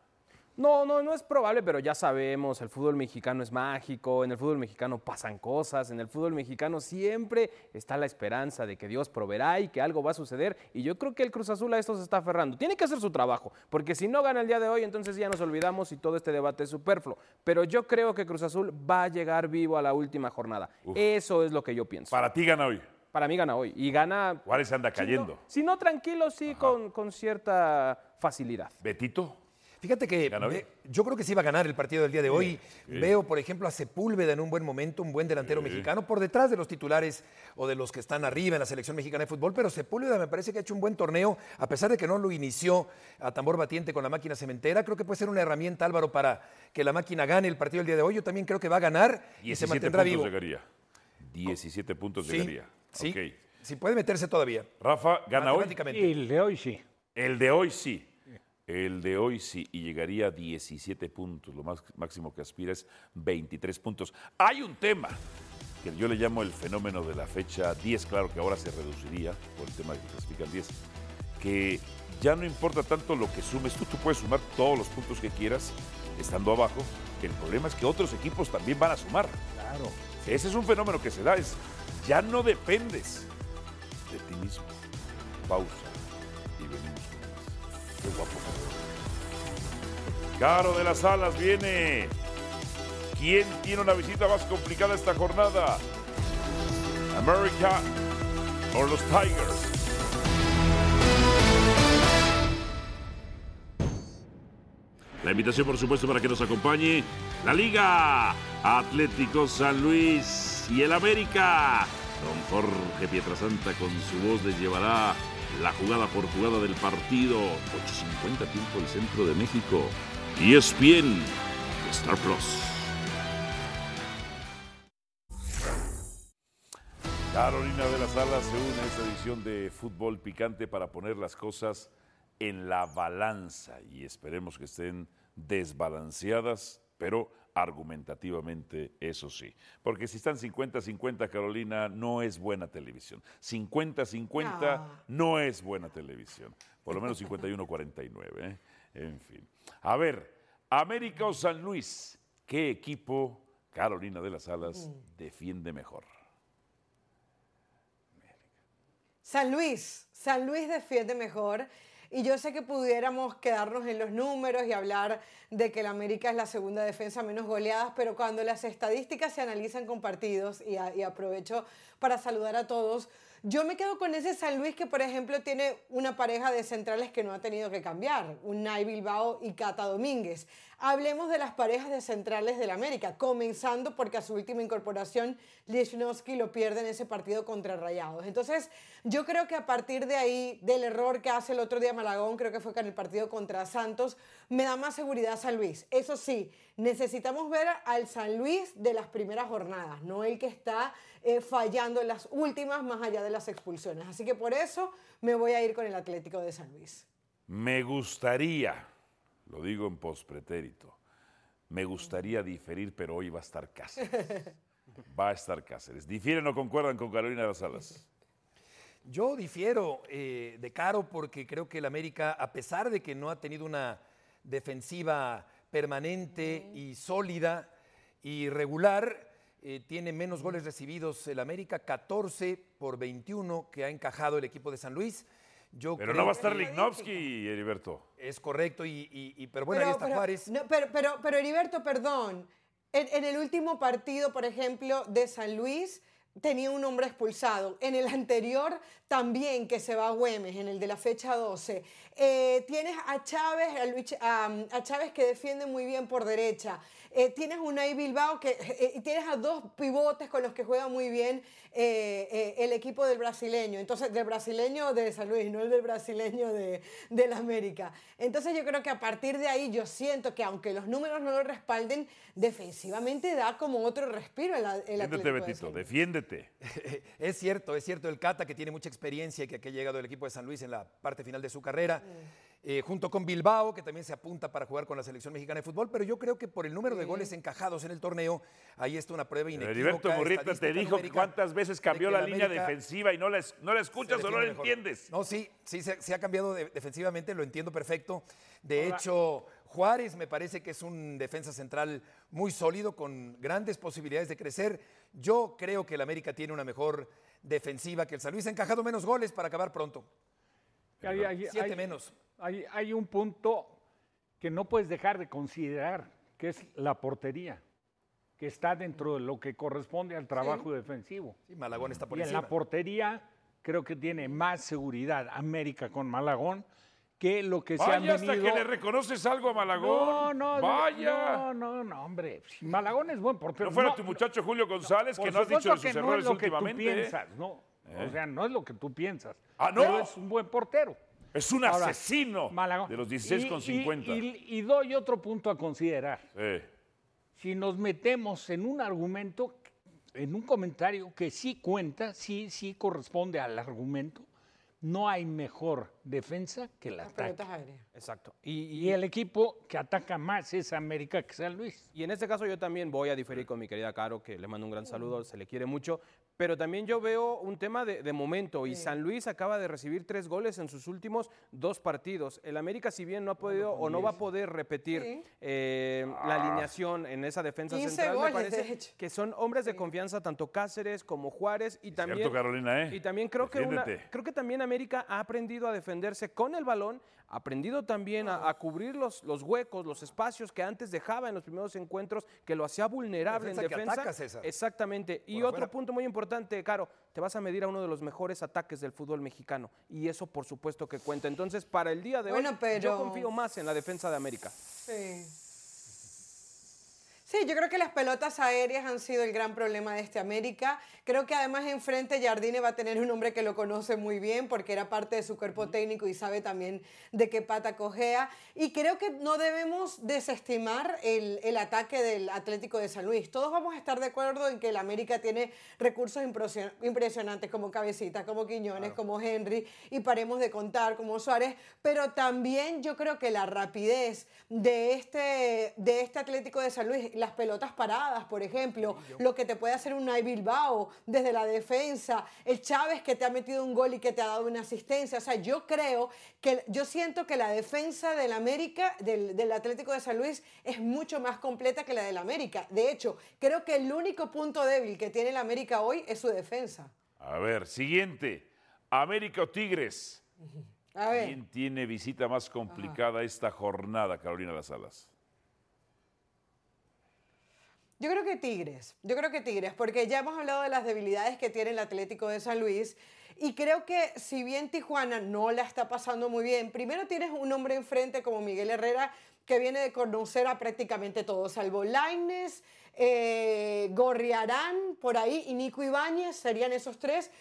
No, no, no es probable, pero ya sabemos, el fútbol mexicano es mágico, en el fútbol mexicano pasan cosas, en el fútbol mexicano siempre está la esperanza de que Dios proveerá y que algo va a suceder, y yo creo que el Cruz Azul a esto se está aferrando. Tiene que hacer su trabajo, porque si no gana el día de hoy, entonces ya nos olvidamos y todo este debate es superfluo. Pero yo creo que Cruz Azul va a llegar vivo a la última jornada. Eso es lo que yo pienso. Para ti gana hoy. Para mí gana hoy. Y gana. Juárez anda si no- cayendo. Si no, tranquilo, sí, con, con cierta facilidad. Betito. Fíjate que yo creo que sí va a ganar el partido del día de hoy. sí. Veo, por ejemplo, a Sepúlveda en un buen momento, un buen delantero mexicano, por detrás de los titulares o de los que están arriba en la selección mexicana de fútbol, pero Sepúlveda me parece que ha hecho un buen torneo, a pesar de que no lo inició a tambor batiente con la máquina cementera. Creo que puede ser una herramienta, Álvaro, para que la máquina gane el partido del día de hoy. Yo también creo que va a ganar y se 17 mantendrá puntos vivo. llegaría. 17 puntos llegaría. sí. Ok. Sí, puede meterse todavía. Rafa, ¿gana hoy? El de hoy sí. El de hoy sí. El de hoy sí. Y llegaría a 17 puntos. Lo más, máximo que aspira es 23 puntos. Hay un tema que yo le llamo el fenómeno de la fecha 10. Claro que ahora se reduciría por el tema de que clasifican 10. Que ya no importa tanto lo que sumes. Tú, tú puedes sumar todos los puntos que quieras estando abajo. El problema es que otros equipos también van a sumar. Claro. Ese es un fenómeno que se da. Es, ya no dependes de ti mismo. Pausa y venimos con más. Qué guapo. Caro de las Alas viene. ¿Quién tiene una visita más complicada esta jornada? ¿América o los Tigers? La invitación, por supuesto, para que nos acompañe la Liga Atlético San Luis y el América. Don Jorge Pietrasanta con su voz les llevará la jugada por jugada del partido. 8.50 tiempo el centro de México. Y es bien Star Plus. Carolina de las Alas se une a esta edición de Fútbol Picante para poner las cosas en la balanza y esperemos que estén desbalanceadas, pero argumentativamente, eso sí. Porque si están 50-50, Carolina, no es buena televisión. 50-50 no. es buena televisión. Por lo menos 51-49. ¿eh? En fin. A ver, América o San Luis, ¿qué equipo Carolina de las Alas defiende mejor? San Luis, San Luis defiende mejor. Y yo sé que pudiéramos quedarnos en los números y hablar de que el América es la segunda defensa menos goleadas, pero cuando las estadísticas se analizan con partidos, y, y aprovecho para saludar a todos, yo me quedo con ese San Luis que, por ejemplo, tiene una pareja de centrales que no ha tenido que cambiar, un Nay Bilbao y Cata Domínguez. Hablemos de las parejas de centrales del América, comenzando porque a su última incorporación, Lichnowsky lo pierde en ese partido contra Rayados. Entonces, yo creo que a partir de ahí, del error que hace el otro día Malagón, creo que fue en el partido contra Santos, me da más seguridad San Luis. Eso sí, necesitamos ver al San Luis de las primeras jornadas, no el que está eh, fallando en las últimas, más allá de las expulsiones. Así que por eso me voy a ir con el Atlético de San Luis. Me gustaría, lo digo en pospretérito, me gustaría diferir, pero hoy va a estar Cáceres. Va a estar Cáceres. ¿Difieren o concuerdan con Carolina de las Alas? Yo difiero eh, de Caro porque creo que el América, a pesar de que no ha tenido una defensiva permanente y sólida y regular, eh, tiene menos goles recibidos el América, 14 por 21 que ha encajado el equipo de San Luis. Yo Pero creo no va a estar Lignovsky, Heriberto. Es correcto, y, y- y- pero bueno, ahí está pero, Juárez. no, pero, pero, pero, Heriberto, perdón. En, en el último partido, por ejemplo, de San Luis, tenía un hombre expulsado. En el anterior también, que se va a Güemes, en el de la fecha 12. Eh, tienes a Chávez, a, Luis- a, a Chávez que defiende muy bien por derecha. Eh, tienes un Unai Bilbao que eh, y tienes a dos pivotes con los que juega muy bien eh, eh, el equipo del brasileño. Entonces, del brasileño de San Luis, no el del brasileño de, del América. Entonces, yo creo que a partir de ahí, yo siento que aunque los números no lo respalden, defensivamente da como otro respiro el, el Defiéndete, Atlético de Betito, defiéndete. Es cierto, es cierto. El Cata, que tiene mucha experiencia y que, que ha llegado el equipo de San Luis en la parte final de su carrera, eh, junto con Bilbao, que también se apunta para jugar con la selección mexicana de fútbol. Pero yo creo que por el número de goles encajados en el torneo, ahí está una prueba inequívoca. Heriberto Murrieta te dijo cuántas veces cambió la línea defensiva y no la, no la escuchas o no la entiendes. No, sí, sí se, se ha cambiado de- defensivamente, lo entiendo perfecto. De hecho, Juárez me parece que es un defensa central muy sólido, con grandes posibilidades de crecer. Yo creo que el América tiene una mejor defensiva que el San Luis. Ha encajado menos goles para acabar pronto. Hay, hay- Siete hay- menos. Hay, hay un punto que no puedes dejar de considerar, que es la portería. que está dentro de lo que corresponde al trabajo defensivo. Sí, Malagón está por y en la portería creo que tiene más seguridad América con Malagón que lo que se han Vaya hasta venido... que le reconoces algo a No, Malagón. no, Vaya. no, no, no, hombre. Si Malagón es buen portero. no fuera no, tu muchacho Julio González, que no has dicho de sus que no errores es lo que tú últimamente. ¿eh? piensas, no. O sea, no es lo que tú piensas. Ah, ¿no? Pero es un buen portero. Es un Ahora, asesino Malagón. de los 16 con Y- 50. Y, y- y doy otro punto a considerar. Sí. Si nos metemos en un argumento, en un comentario que sí cuenta, sí, sí corresponde al argumento, no hay mejor defensa que el Las ataque. pelotas aéreas. Exacto. Y el equipo que ataca más es América que San Luis. Y en este caso yo también voy a diferir con mi querida Caro, que le mando un gran saludo, se le quiere mucho, pero también yo veo un tema de, de momento y San Luis acaba de recibir tres goles en sus últimos dos partidos. El América si bien no ha podido o no va a poder repetir Sí. eh, la alineación en esa defensa 15 central, goles, me parece que son hombres de confianza tanto Cáceres como Juárez y también Cierto, Carolina, ¿eh? y también creo que una- creo que también América ha aprendido a defenderse con el balón, aprendido también a, a cubrir los, los huecos, los espacios que antes dejaba en los primeros encuentros, que lo hacía vulnerable Defensa en que defensa. ataca, César. Exactamente. Y otro punto muy importante, Caro, te vas a medir a uno de los mejores ataques del fútbol mexicano y eso por supuesto que cuenta. Entonces, para el día de Bueno, hoy, pero- yo confío más en la defensa de América. Sí. Sí, yo creo que las pelotas aéreas han sido el gran problema de este América. Creo que además enfrente Jardine va a tener un hombre que lo conoce muy bien porque era parte de su cuerpo técnico y sabe también de qué pata cojea. Y creo que no debemos desestimar el, el ataque del Atlético de San Luis. Todos vamos a estar de acuerdo en que el América tiene recursos impresio- impresionantes como Cabecita, como Quiñones, como Henry y paremos de contar como Suárez. Pero también yo creo que la rapidez de este, de este Atlético de San Luis, las pelotas paradas, por ejemplo, lo que te puede hacer un Nay Bilbao desde la defensa, el Chávez que te ha metido un gol y que te ha dado una asistencia. O sea, yo creo que, yo siento que la defensa del América, del, del Atlético de San Luis, es mucho más completa que la del América. De hecho, creo que el único punto débil que tiene el América hoy es su defensa. A ver, siguiente. América o Tigres. A ver. ¿Quién tiene visita más complicada esta jornada, Carolina Las Alas? Yo creo que Tigres, yo creo que Tigres, porque ya hemos hablado de las debilidades que tiene el Atlético de San Luis y creo que si bien Tijuana no la está pasando muy bien, primero tienes un hombre enfrente como Miguel Herrera que viene de conocer a prácticamente todos, salvo Laines, eh, Gorriarán, por ahí, y Nico Ibáñez, serían esos tres.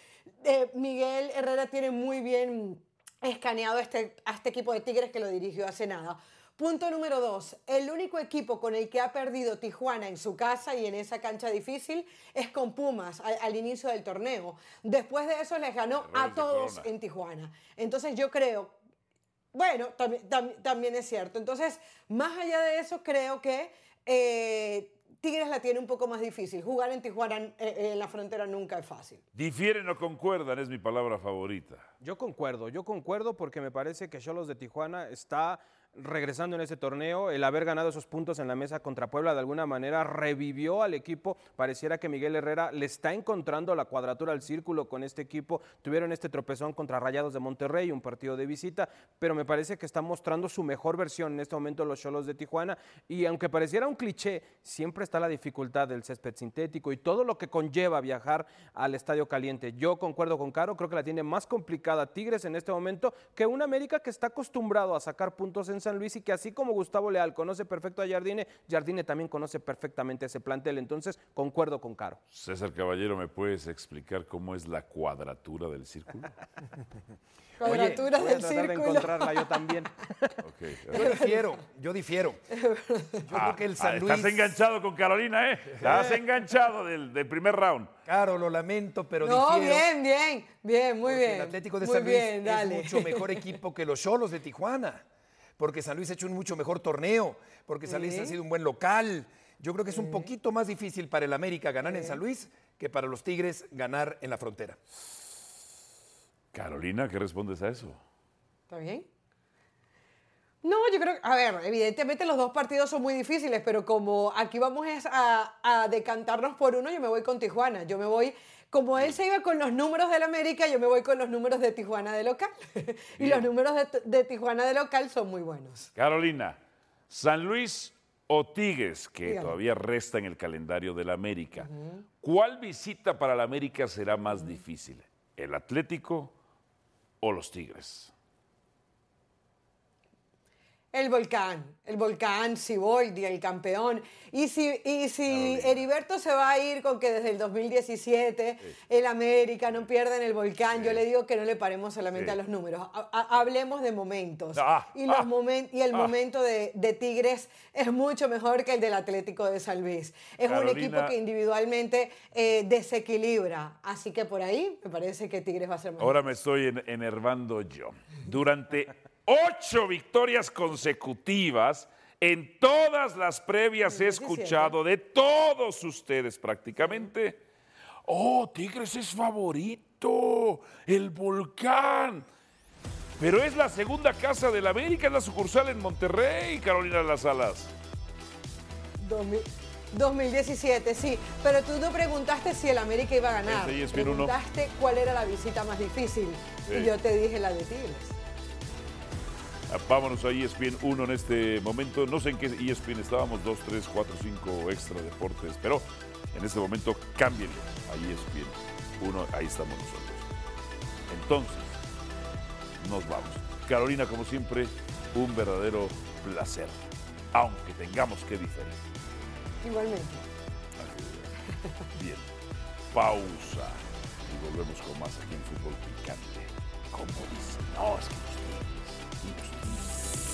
Eh, Miguel Herrera tiene muy bien escaneado este, a este equipo de Tigres que lo dirigió hace nada. Punto número dos, el único equipo con el que ha perdido Tijuana en su casa y en esa cancha difícil es con Pumas al, al inicio del torneo. Después de eso les ganó a todos en Tijuana. Entonces yo creo, bueno, también, tam- también es cierto. Entonces, más allá de eso, creo que eh, Tigres la tiene un poco más difícil. Jugar en Tijuana, eh, eh, en la frontera, nunca es fácil. Difieren o concuerdan, es mi palabra favorita. Yo concuerdo, yo concuerdo porque me parece que Cholos de Tijuana está regresando en ese torneo. El haber ganado esos puntos en la mesa contra Puebla de alguna manera revivió al equipo. Pareciera que Miguel Herrera le está encontrando la cuadratura al círculo con este equipo. Tuvieron este tropezón contra Rayados de Monterrey, un partido de visita, pero me parece que está mostrando su mejor versión en este momento los Cholos de Tijuana. Y aunque pareciera un cliché, siempre está la dificultad del césped sintético y todo lo que conlleva viajar al Estadio Caliente. Yo concuerdo con Caro, creo que la tiene más complicada Tigres en este momento que un América que está acostumbrado a sacar puntos en San Luis y que así como Gustavo Leal conoce perfecto a Jardine, Jardine también conoce perfectamente ese plantel. Entonces, concuerdo con Caro. César Caballero, ¿me puedes explicar cómo es la cuadratura del círculo? Cuadratura Voy a del tratar de círculo. encontrarla yo también. Ok. Yo difiero, yo difiero. Yo creo que el San Ah, Luis. Estás enganchado con Carolina, ¿eh? Estás enganchado del, del primer round. Claro, lo lamento, pero No, difiero. bien, bien, bien, muy bien. El Atlético de muy San Luis bien, es mucho mejor equipo que los Cholos de Tijuana. Porque San Luis ha hecho un mucho mejor torneo. Porque San Luis Sí. ha sido un buen local. Yo creo que es un poquito más difícil para el América ganar en San Luis que para los Tigres ganar en la frontera. Carolina, ¿qué respondes a eso? ¿Está bien? No, yo creo, a ver, evidentemente los dos partidos son muy difíciles, pero como aquí vamos es a, a decantarnos por uno, yo me voy con Tijuana. Yo me voy, como él se iba con los números del América, yo me voy con los números de Tijuana de local. y los números de, de Tijuana de local son muy buenos. Carolina, San Luis o Tigres, que Dígame. todavía resta en el calendario del América. ¿Cuál visita para el América será más difícil? ¿El Atlético o los Tigres? El volcán, el volcán, Siboldi, el campeón. Y si, y si Heriberto se va a ir con que desde el 2017 el América no pierde en el volcán, yo le digo que no le paremos solamente Sí. a los números. Ha- ha- hablemos de momentos. Ah, y, los ah, momen- y el ah. momento de, de Tigres es mucho mejor que el del Atlético de San Luis. Es un equipo que individualmente eh, desequilibra. Así que por ahí me parece que Tigres va a ser mejor. Ahora me estoy en- enervando yo. Durante ocho victorias consecutivas, en todas las previas he 17. escuchado de todos ustedes prácticamente, oh, Tigres es favorito, el volcán. Pero es la segunda casa del América, es la sucursal en Monterrey, Carolina de las Alas. 2000 2017, sí. Pero tú no preguntaste si el América iba a ganar. No. Preguntaste cuál era la visita más difícil. Sí. Y yo te dije la de Tigres. Vámonos a ESPN 1 en este momento. No sé en qué ESPN estábamos, 2, 3, 4, 5 extra deportes, pero en este momento cámbienle a ESPN 1. Ahí estamos nosotros. Entonces, nos vamos. Carolina, como siempre, un verdadero placer, aunque tengamos que diferir. Igualmente. Bien, pausa y volvemos con más aquí en Fútbol Picante. Como dicen, no, es que